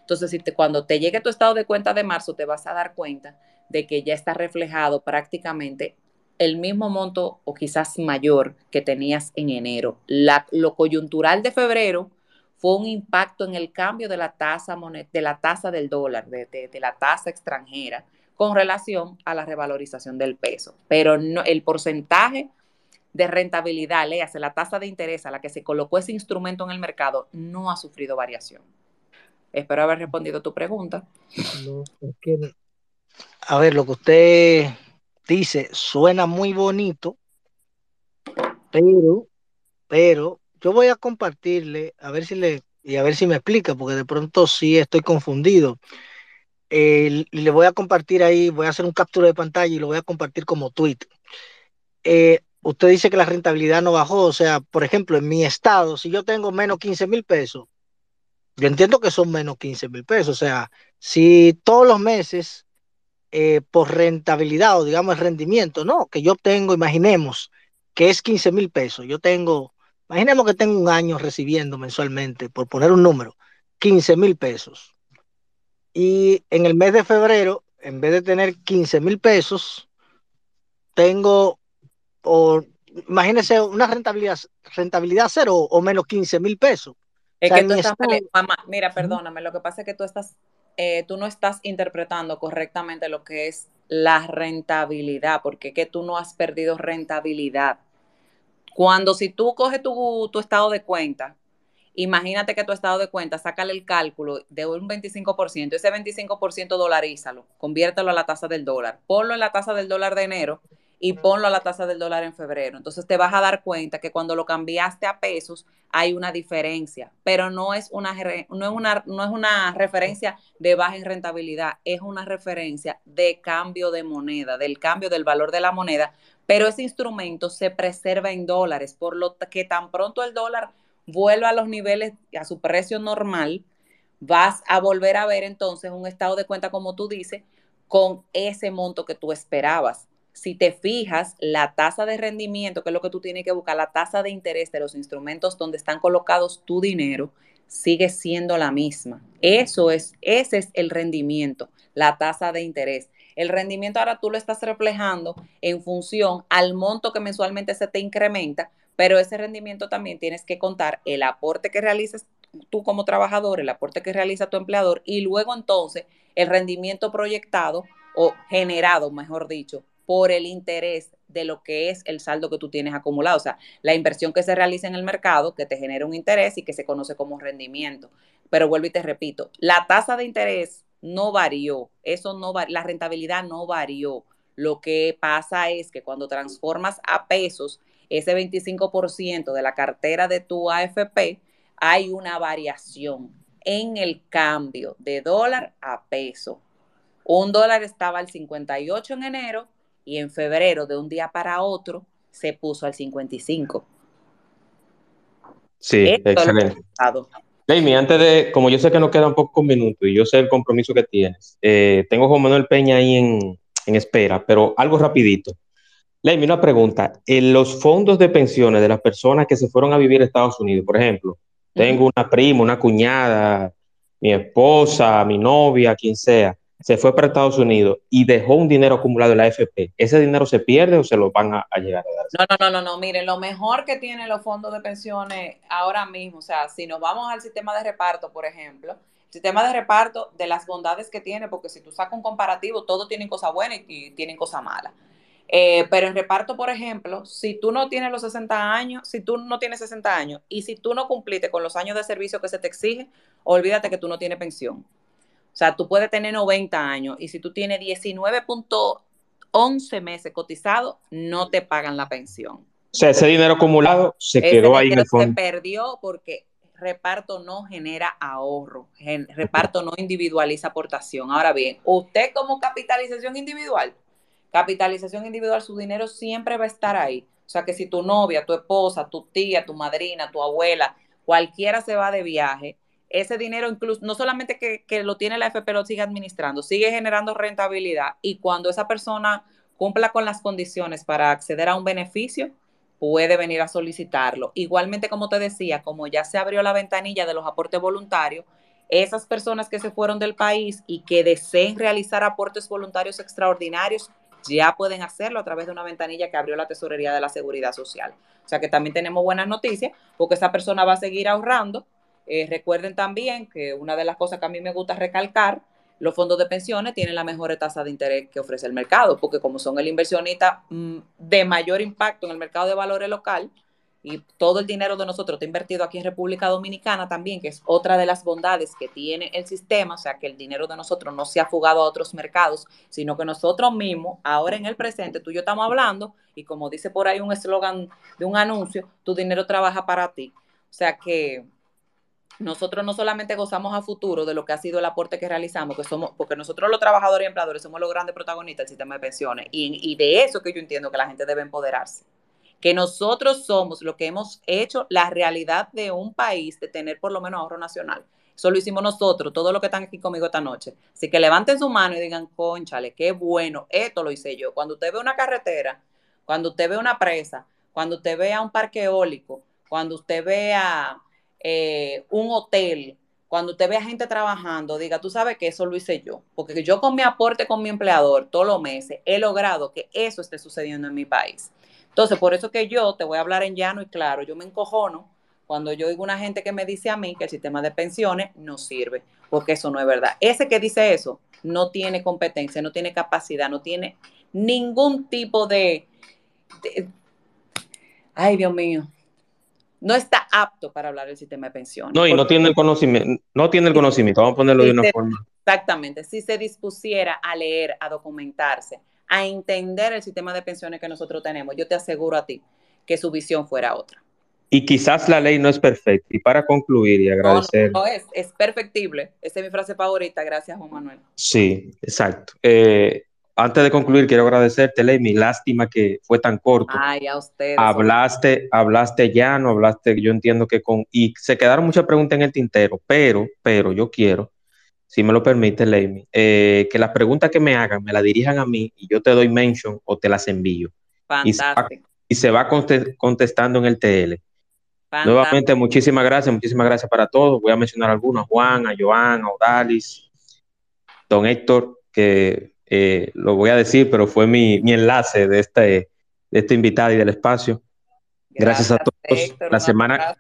Entonces, si cuando te llegue tu estado de cuenta de marzo, te vas a dar cuenta de que ya está reflejado prácticamente el mismo monto o quizás mayor que tenías en enero. La, lo coyuntural de febrero fue un impacto en el cambio de la tasa, de la tasa del dólar, de, la tasa extranjera, con relación a la revalorización del peso. Pero no, el porcentaje de rentabilidad, léase la tasa de interés a la que se colocó ese instrumento en el mercado, no ha sufrido variación. Espero haber respondido tu pregunta. a ver, lo que usted dice, suena muy bonito, pero, pero yo voy a compartirle, a ver si le, y a ver si me explica, porque de pronto sí estoy confundido. le voy a compartir ahí, voy a hacer un captura de pantalla y lo voy a compartir como tweet. Eh, usted dice que la rentabilidad no bajó, o sea, por ejemplo, en mi estado, si yo tengo menos 15 mil pesos, yo entiendo que son menos 15 mil pesos, o sea, si todos los meses eh, por rentabilidad o digamos el rendimiento, ¿no? Que yo obtengo, imaginemos, que es 15 mil pesos. Yo tengo, imaginemos que tengo un año recibiendo mensualmente, por poner un número, 15 mil pesos. Y en el mes de febrero, en vez de tener 15 mil pesos, tengo, o imagínese una rentabilidad, rentabilidad cero o menos 15 mil pesos. Es que tú estás, mamá, mira, perdóname, lo que pasa es que tú estás eh, tú no estás interpretando correctamente lo que es la rentabilidad, porque que tú no has perdido rentabilidad. Cuando si tú coges tu, tu estado de cuenta, imagínate que tu estado de cuenta, sácale el cálculo de un 25%, ese 25% dolarízalo, conviértelo a la tasa del dólar, ponlo en la tasa del dólar de enero y ponlo a la tasa del dólar en febrero. Entonces te vas a dar cuenta que cuando lo cambiaste a pesos hay una diferencia, pero no es una, no es una, no es una referencia de baja en rentabilidad, es una referencia de cambio de moneda, del cambio del valor de la moneda, pero ese instrumento se preserva en dólares, por lo que tan pronto el dólar vuelva a los niveles, a su precio normal, vas a volver a ver entonces un estado de cuenta, como tú dices, con ese monto que tú esperabas si te fijas, la tasa de rendimiento, que es lo que tú tienes que buscar, la tasa de interés de los instrumentos donde están colocados tu dinero, sigue siendo la misma. Eso es, ese es el rendimiento, la tasa de interés. El rendimiento ahora tú lo estás reflejando en función al monto que mensualmente se te incrementa, pero ese rendimiento también tienes que contar el aporte que realizas tú como trabajador, el aporte que realiza tu empleador y luego entonces el rendimiento proyectado o generado, mejor dicho, por el interés de lo que es el saldo que tú tienes acumulado, o sea, la inversión que se realiza en el mercado, que te genera un interés y que se conoce como rendimiento. Pero vuelvo y te repito, la tasa de interés no varió, eso no la rentabilidad no varió. Lo que pasa es que cuando transformas a pesos ese 25% de la cartera de tu AFP, hay una variación en el cambio de dólar a peso. Un dólar estaba al 58 en enero y en febrero, de un día para otro, se puso al 55. Sí, excelente. Jamie, antes de, como yo sé que nos quedan pocos minutos y yo sé el compromiso que tienes, eh, tengo a Juan Manuel Peña ahí en, espera, pero algo rapidito. Jamie, una pregunta. En los fondos de pensiones de las personas que se fueron a vivir a Estados Unidos, por ejemplo, tengo una prima, una cuñada, mi esposa, mi novia, quien sea, se fue para Estados Unidos y dejó un dinero acumulado en la AFP, ¿ese dinero se pierde o se lo van a, llegar a dar? No, no, no, no, miren, lo mejor que tienen los fondos de pensiones ahora mismo, o sea, si nos vamos al sistema de reparto, por ejemplo, el sistema de reparto de las bondades que tiene, porque si tú sacas un comparativo, todos tienen cosas buenas y, tienen cosas malas. Eh, pero en reparto, por ejemplo, si tú no tienes los 60 años, si tú no tienes 60 años y si tú no cumpliste con los años de servicio que se te exige, olvídate que tú no tienes pensión. O sea, tú puedes tener 90 años y si tú tienes 19.11 meses cotizado, no te pagan la pensión. O sea, ese dinero acumulado se quedó ahí en el fondo. Se perdió porque reparto no genera ahorro, reparto no individualiza aportación. Ahora bien, usted como capitalización individual, capitalización individual, su dinero siempre va a estar ahí. O sea que si tu novia, tu esposa, tu tía, tu madrina, tu abuela, cualquiera se va de viaje, ese dinero incluso, no solamente que, lo tiene la FP, lo sigue administrando, sigue generando rentabilidad y cuando esa persona cumpla con las condiciones para acceder a un beneficio, puede venir a solicitarlo. Igualmente, como te decía, como ya se abrió la ventanilla de los aportes voluntarios, esas personas que se fueron del país y que deseen realizar aportes voluntarios extraordinarios, ya pueden hacerlo a través de una ventanilla que abrió la Tesorería de la Seguridad Social. O sea que también tenemos buenas noticias porque esa persona va a seguir ahorrando eh, recuerden también que una de las cosas que a mí me gusta recalcar, los fondos de pensiones tienen la mejor tasa de interés que ofrece el mercado, porque como son el inversionista mm, de mayor impacto en el mercado de valores local, y todo el dinero de nosotros está invertido aquí en República Dominicana también, que es otra de las bondades que tiene el sistema, o sea, que el dinero de nosotros no se ha fugado a otros mercados, sino que nosotros mismos, ahora en el presente, tú y yo estamos hablando, y como dice por ahí un eslogan de un anuncio, tu dinero trabaja para ti. O sea que nosotros no solamente gozamos a futuro de lo que ha sido el aporte que realizamos, que somos, porque nosotros los trabajadores y empleadores somos los grandes protagonistas del sistema de pensiones, y, de eso que yo entiendo que la gente debe empoderarse. Que nosotros somos lo que hemos hecho la realidad de un país de tener por lo menos ahorro nacional. Eso lo hicimos nosotros, todos los que están aquí conmigo esta noche. Así que levanten su mano y digan, conchale, qué bueno, esto lo hice yo. Cuando usted ve una carretera, cuando usted ve una presa, cuando usted vea un parque eólico, cuando usted vea eh, un hotel, cuando usted vea gente trabajando, diga, tú sabes que eso lo hice yo, porque yo con mi aporte con mi empleador todos los meses he logrado que eso esté sucediendo en mi país. Entonces, por eso que yo te voy a hablar en llano y claro, yo me encojono cuando yo oigo una gente que me dice a mí que el sistema de pensiones no sirve, porque eso no es verdad. Ese que dice eso no tiene competencia, no tiene capacidad, no tiene ningún tipo de ay, Dios mío, no está apto para hablar del sistema de pensiones. No, y no tiene el conocimiento, no tiene el conocimiento, vamos a ponerlo de una forma. Exactamente, si se dispusiera a leer, a documentarse, a entender el sistema de pensiones que nosotros tenemos, yo te aseguro a ti que su visión fuera otra. Y quizás la ley no es perfecta. Y para concluir y agradecer. No, no, es, es perfectible. Esa es mi frase favorita. Gracias, Juan Manuel. Sí, exacto. Eh, antes de concluir, quiero agradecerte, mi Lástima que fue tan corto. Ay, a usted. Hablaste, hablaste ya, no hablaste, yo entiendo que con. Y se quedaron muchas preguntas en el tintero, pero, pero yo quiero, si me lo permite, Leimi, eh, que las preguntas que me hagan me las dirijan a mí y yo te doy mention o te las envío. Fantástico. Y se va, contestando en el TL. Nuevamente, muchísimas gracias, muchísimas gracias para todos. Voy a mencionar algunos, a Juan, a Joan, a Odalis, don Héctor, que eh, lo voy a decir, pero fue mi, enlace de este, de este invitado y del espacio. Gracias, a todos. la semana,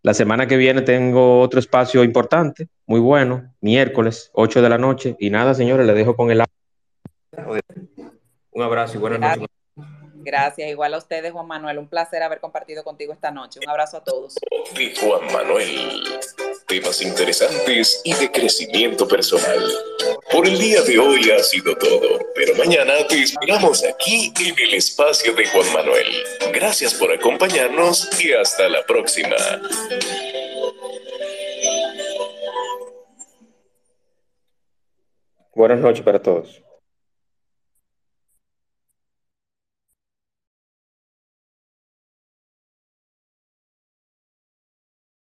la semana que viene tengo otro espacio importante, muy bueno, miércoles, 8 de la noche. Y nada, señores, le dejo con el... Un abrazo y buenas noches. Gracias, igual a ustedes, Juan Manuel. Un placer haber compartido contigo esta noche. Un abrazo a todos. De Juan Manuel. Temas interesantes y de crecimiento personal. Por el día de hoy ha sido todo, pero mañana te esperamos aquí en el espacio de Juan Manuel. Gracias por acompañarnos y hasta la próxima. Buenas noches para todos.